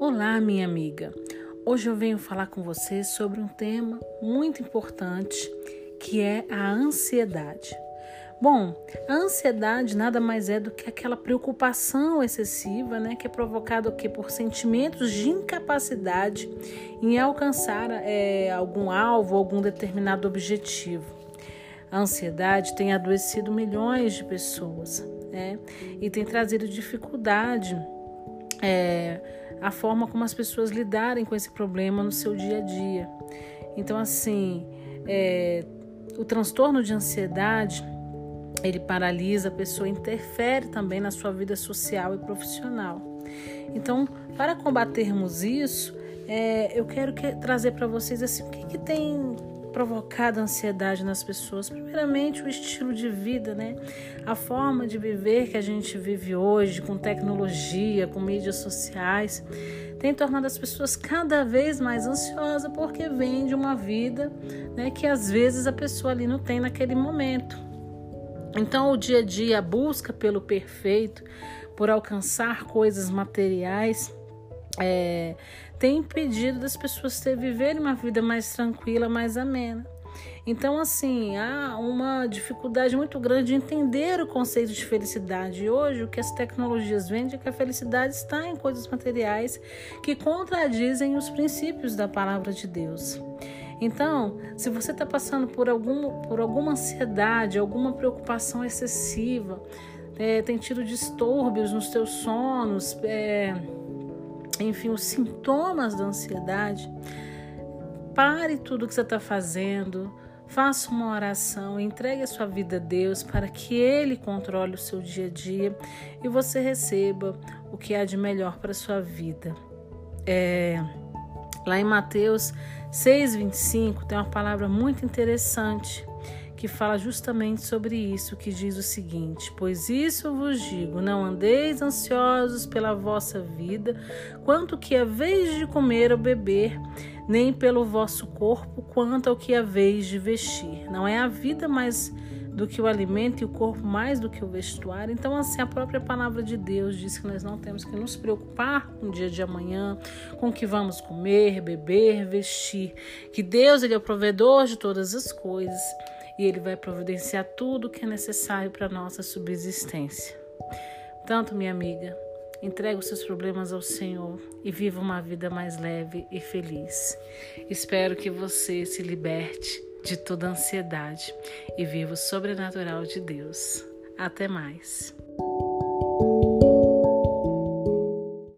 Olá, minha amiga. Hoje eu venho falar com você sobre um tema muito importante, que é a ansiedade. Bom, a ansiedade nada mais é do que aquela preocupação excessiva, né, que é provocada que por sentimentos de incapacidade em alcançar é, algum alvo, algum determinado objetivo. A ansiedade tem adoecido milhões de pessoas, né, e tem trazido dificuldade é, a forma como as pessoas lidarem com esse problema no seu dia a dia. Então, assim, é, o transtorno de ansiedade ele paralisa a pessoa, interfere também na sua vida social e profissional. Então, para combatermos isso, é, eu quero que, trazer para vocês assim, o que, que tem provocado ansiedade nas pessoas? Primeiramente, o estilo de vida, né? A forma de viver que a gente vive hoje, com tecnologia, com mídias sociais, tem tornado as pessoas cada vez mais ansiosas porque vem de uma vida né, que às vezes a pessoa ali não tem naquele momento. Então, o dia a dia, a busca pelo perfeito, por alcançar coisas materiais, é, tem impedido das pessoas ter, viverem uma vida mais tranquila, mais amena. Então, assim, há uma dificuldade muito grande de entender o conceito de felicidade. E hoje, o que as tecnologias vendem é que a felicidade está em coisas materiais que contradizem os princípios da palavra de Deus. Então, se você está passando por, algum, por alguma ansiedade, alguma preocupação excessiva, é, tem tido distúrbios nos teus sonos, é, enfim, os sintomas da ansiedade, pare tudo que você está fazendo, faça uma oração, entregue a sua vida a Deus para que Ele controle o seu dia a dia e você receba o que há de melhor para a sua vida. É, lá em Mateus 6,25 tem uma palavra muito interessante que fala justamente sobre isso, que diz o seguinte: Pois isso vos digo, não andeis ansiosos pela vossa vida, quanto que a vez de comer ou beber, nem pelo vosso corpo, quanto ao que a vez de vestir. Não é a vida mais do que o alimento e o corpo mais do que o vestuário. Então, assim, a própria palavra de Deus diz que nós não temos que nos preocupar com o dia de amanhã, com o que vamos comer, beber, vestir. Que Deus ele é o provedor de todas as coisas e Ele vai providenciar tudo o que é necessário para a nossa subsistência. Tanto, minha amiga, entregue os seus problemas ao Senhor e viva uma vida mais leve e feliz. Espero que você se liberte de toda ansiedade e viva o sobrenatural de Deus. Até mais.